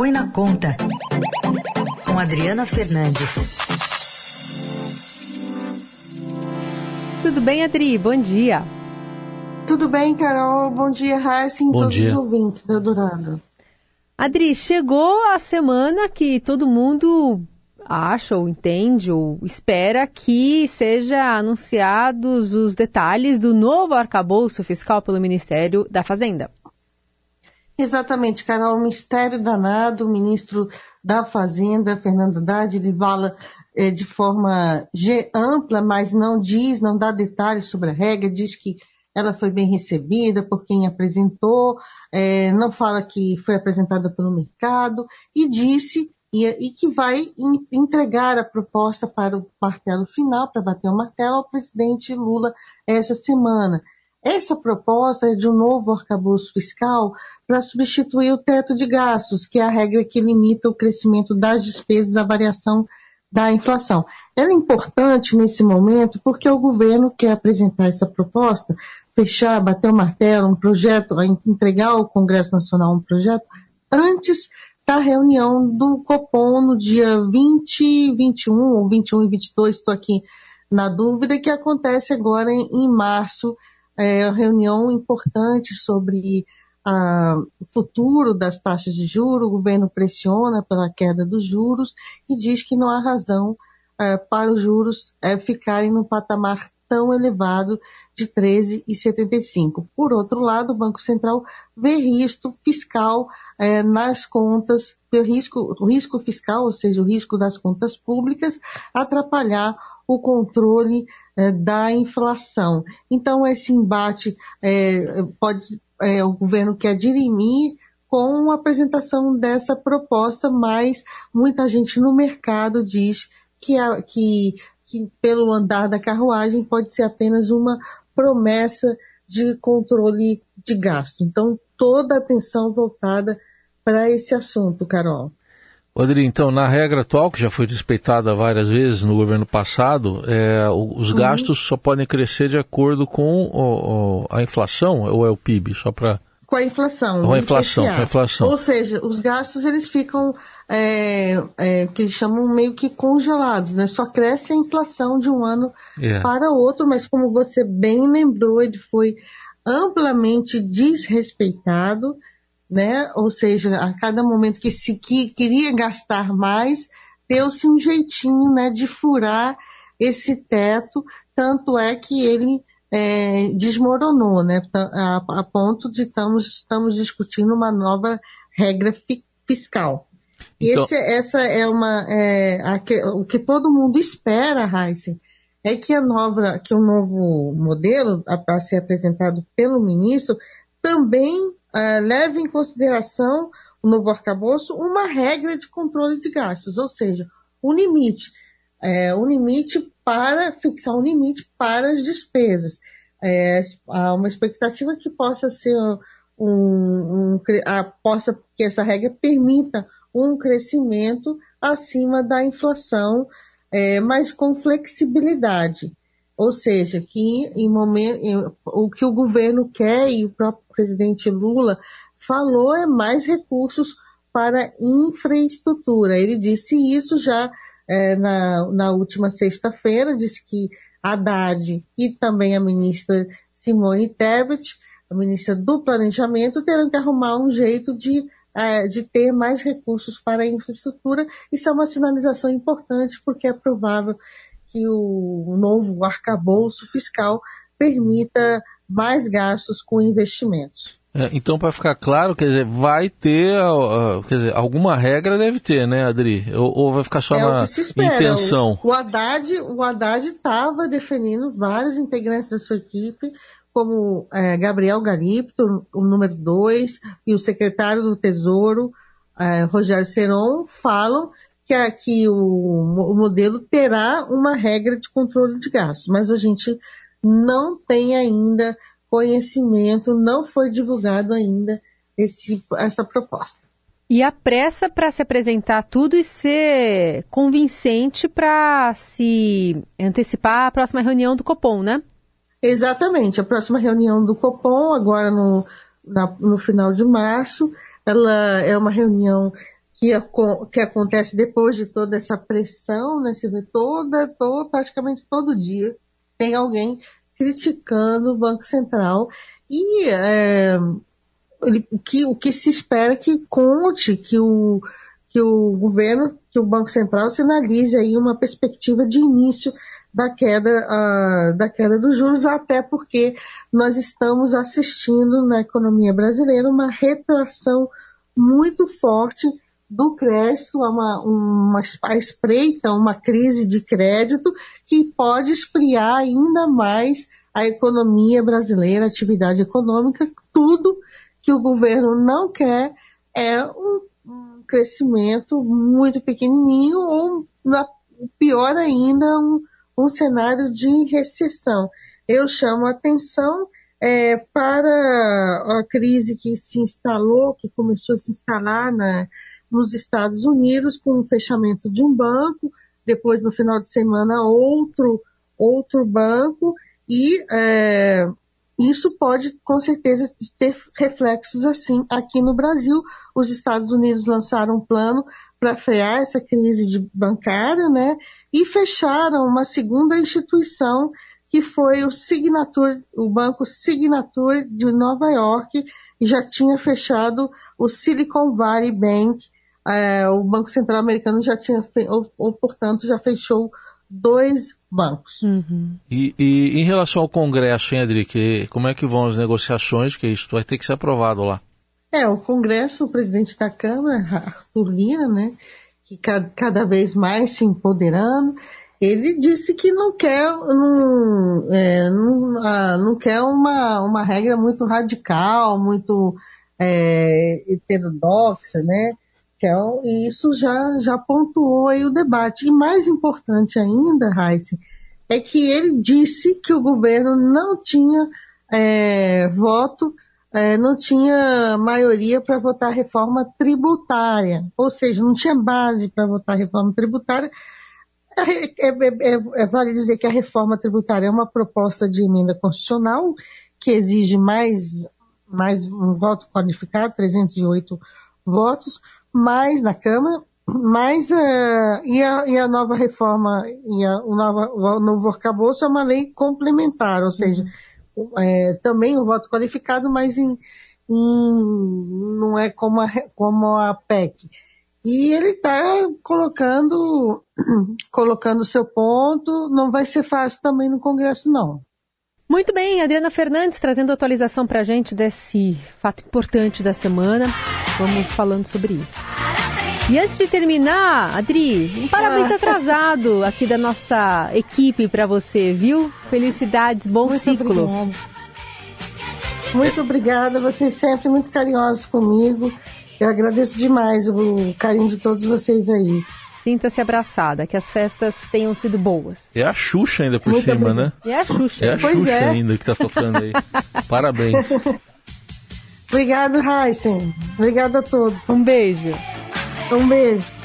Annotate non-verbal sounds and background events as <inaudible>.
Põe na Conta, com Adriana Fernandes. Tudo bem, Adri? Bom dia. Tudo bem, Carol? Bom dia, Raíssa e todos dia. os ouvintes da Durando. Adri, chegou a semana que todo mundo acha ou entende ou espera que seja anunciados os detalhes do novo arcabouço fiscal pelo Ministério da Fazenda. Exatamente, Carol. O mistério danado, o ministro da Fazenda, Fernando Haddad, ele fala é, de forma ampla, mas não diz, não dá detalhes sobre a regra, diz que ela foi bem recebida por quem apresentou, é, não fala que foi apresentada pelo mercado e disse e, e que vai in, entregar a proposta para o martelo final, para bater o martelo ao presidente Lula essa semana. Essa proposta é de um novo arcabouço fiscal para substituir o teto de gastos, que é a regra que limita o crescimento das despesas à variação da inflação. Ela é importante nesse momento porque o governo quer apresentar essa proposta, fechar, bater o martelo, um projeto, entregar ao Congresso Nacional um projeto antes da reunião do Copom no dia 20, 21 ou 21 e 22, estou aqui na dúvida, que acontece agora em, em março, é reunião importante sobre o futuro das taxas de juros, o governo pressiona pela queda dos juros e diz que não há razão é, para os juros é, ficarem no patamar tão elevado de 13,75. Por outro lado, o Banco Central vê risco fiscal é, nas contas, o risco, o risco fiscal, ou seja, o risco das contas públicas, atrapalhar o controle é, da inflação. Então, esse embate é, pode, é, o governo quer dirimir com a apresentação dessa proposta, mas muita gente no mercado diz que, a, que que pelo andar da carruagem pode ser apenas uma promessa de controle de gasto. Então, toda a atenção voltada para esse assunto, Carol. Rodrigo, então, na regra atual, que já foi respeitada várias vezes no governo passado, é, os uhum. gastos só podem crescer de acordo com o, o, a inflação ou é o PIB? Só para com a inflação. Com a inflação, com a inflação. Ou seja, os gastos eles ficam é, é, que eles chamam meio que congelados, né? Só cresce a inflação de um ano yeah. É. para outro, mas como você bem lembrou, ele foi amplamente desrespeitado, né? Ou seja, a cada momento que se que, queria gastar mais, deu-se um jeitinho, né, de furar esse teto, tanto é que ele é, desmoronou, né, a, a ponto de estamos, estamos discutindo uma nova regra fi, fiscal. Então... Esse, essa é uma é, a, o que todo mundo espera, Heisen, é que a nova, que o novo modelo a, ser apresentado pelo ministro também é, leve em consideração o novo arcabouço uma regra de controle de gastos, ou seja, um limite, é, um limite para fixar um limite para as despesas. É, há uma expectativa que possa ser um, um a, possa que essa regra permita um crescimento acima da inflação, é, mas com flexibilidade. Ou seja, que em momento, o que o governo quer e o próprio presidente Lula falou é mais recursos para infraestrutura. Ele disse isso já é, na, na última sexta-feira, disse que Haddad e também a ministra Simone Tebet, a ministra do Planejamento, terão que arrumar um jeito de é, de ter mais recursos para a infraestrutura. Isso é uma sinalização importante, porque é provável que o novo arcabouço fiscal permita mais gastos com investimentos. É, então, para ficar claro, quer dizer, vai ter, quer dizer, alguma regra deve ter, né, Adri? Ou, ou vai ficar só é na intenção? O, o Haddad o Haddad estava definindo vários integrantes da sua equipe como é, Gabriel Garipto, o número 2, e o secretário do Tesouro, é, Rogério Seron, falam que, aqui o, o modelo terá uma regra de controle de gastos, mas a gente não tem ainda conhecimento, não foi divulgado ainda esse, essa proposta. E a pressa para se apresentar tudo e ser convincente para se antecipar a próxima reunião do Copom, né? Exatamente. A próxima reunião do Copom, agora no, na, no final de março, ela é uma reunião que, que acontece depois de toda essa pressão, né? Você vê toda, toda, praticamente todo dia tem alguém criticando o Banco Central e é, ele, o, que, o que se espera que conte que o, que o governo, que o Banco Central sinalize aí uma perspectiva de início da queda, uh, da queda dos juros, até porque nós estamos assistindo na economia brasileira uma retração muito forte do crédito, uma, uma, uma espreita, uma crise de crédito que pode esfriar ainda mais a economia brasileira, a atividade econômica, tudo que o governo não quer é um, um crescimento muito pequenininho ou, pior ainda, um, um cenário de recessão. Eu chamo a atenção é, para a crise que se instalou, que começou a se instalar na, nos Estados Unidos com o fechamento de um banco, depois no final de semana outro outro banco e é, isso pode com certeza ter reflexos assim aqui no Brasil. Os Estados Unidos lançaram um plano para frear essa crise bancária, né? E fecharam uma segunda instituição que foi o Signature, o banco Signature de Nova York, e já tinha fechado o Silicon Valley Bank. É, o Banco Central Americano já tinha, ou, ou portanto, já fechou dois bancos. Uhum. E, e, em relação ao Congresso, hein, Adri, que, como é que vão as negociações, que isso vai ter que ser aprovado lá? É, o Congresso, o presidente da Câmara, Arthur Lira, né, que cada, cada vez mais se empoderando, ele disse que não quer, não, é, não, ah, não quer uma, uma regra muito radical, muito é, heterodoxa, né? E isso já, já pontuou aí o debate. E mais importante ainda, Raíssa, é que ele disse que o governo não tinha é, voto, é, não tinha maioria para votar reforma tributária, ou seja, não tinha base para votar reforma tributária. É, é, é, é, vale dizer que a reforma tributária é uma proposta de emenda constitucional que exige mais, mais um voto qualificado, 308 votos, mais na Câmara, mas uh, e, a, e, a, nova reforma e a, o, nova, o novo arcabouço é uma lei complementar, ou seja, é, também o voto qualificado, mas em, em, não é como a, como a PEC. E ele está colocando <clears throat> colocando seu ponto, não vai ser fácil também no Congresso, não. Muito bem, Adriana Fernandes trazendo atualização para a gente desse fato importante da semana. Vamos falando sobre isso. E antes de terminar, Adri, um parabéns ah. atrasado aqui da nossa equipe para você, viu? Felicidades, bom muito ciclo. Obrigada. Muito obrigada, vocês sempre muito carinhosos comigo. Eu agradeço demais o carinho de todos vocês aí. Sinta-se abraçada, que as festas tenham sido boas. É a Xuxa ainda por Muito cima, né? É a Xuxa. É a pois Xuxa é. ainda que tá tocando aí. Parabéns. <laughs> Obrigado, Heisen. Obrigado a todos. Um beijo. Um beijo.